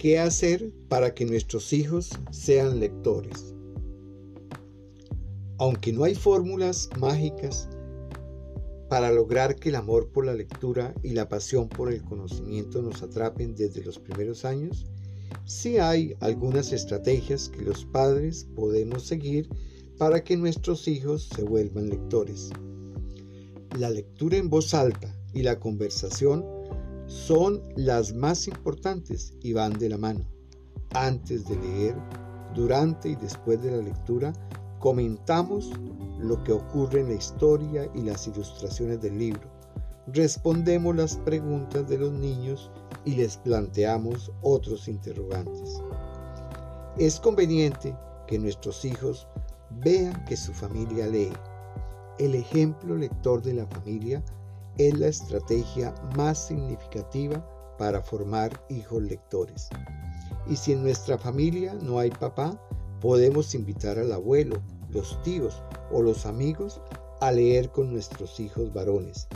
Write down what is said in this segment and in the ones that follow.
¿Qué hacer para que nuestros hijos sean lectores? Aunque no hay fórmulas mágicas para lograr que el amor por la lectura y la pasión por el conocimiento nos atrapen desde los primeros años, sí hay algunas estrategias que los padres podemos seguir para que nuestros hijos se vuelvan lectores. La lectura en voz alta y la conversación son las más importantes y van de la mano. Antes de leer, durante y después de la lectura, comentamos lo que ocurre en la historia y las ilustraciones del libro. Respondemos las preguntas de los niños y les planteamos otros interrogantes. Es conveniente que nuestros hijos vean que su familia lee. El ejemplo lector de la familia es la estrategia más significativa para formar hijos lectores. Y si en nuestra familia no hay papá, podemos invitar al abuelo, los tíos o los amigos a leer con nuestros hijos varones,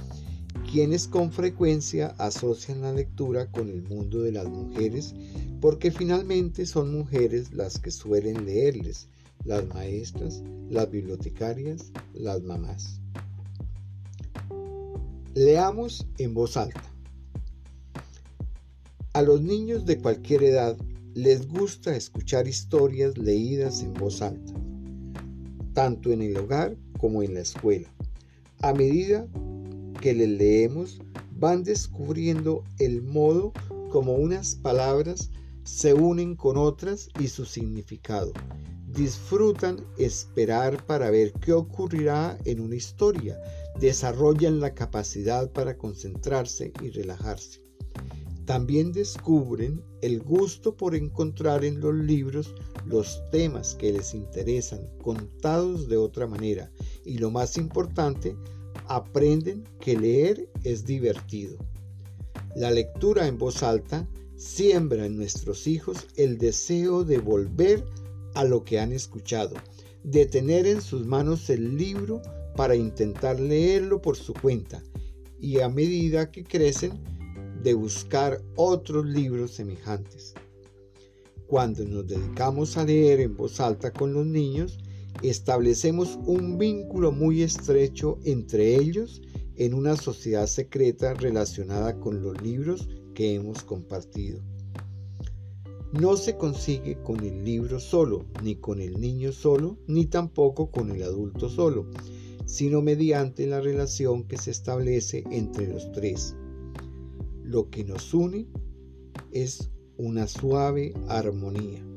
quienes con frecuencia asocian la lectura con el mundo de las mujeres porque finalmente son mujeres las que suelen leerles, las maestras, las bibliotecarias, las mamás. Leamos en voz alta. A los niños de cualquier edad les gusta escuchar historias leídas en voz alta, tanto en el hogar como en la escuela. A medida que les leemos, van descubriendo el modo como unas palabras se unen con otras y su significado. Disfrutan esperar para ver qué ocurrirá en una historia desarrollan la capacidad para concentrarse y relajarse. También descubren el gusto por encontrar en los libros los temas que les interesan contados de otra manera y lo más importante, aprenden que leer es divertido. La lectura en voz alta siembra en nuestros hijos el deseo de volver a lo que han escuchado, de tener en sus manos el libro para intentar leerlo por su cuenta y a medida que crecen de buscar otros libros semejantes. Cuando nos dedicamos a leer en voz alta con los niños, establecemos un vínculo muy estrecho entre ellos en una sociedad secreta relacionada con los libros que hemos compartido. No se consigue con el libro solo, ni con el niño solo, ni tampoco con el adulto solo, sino mediante la relación que se establece entre los tres. Lo que nos une es una suave armonía.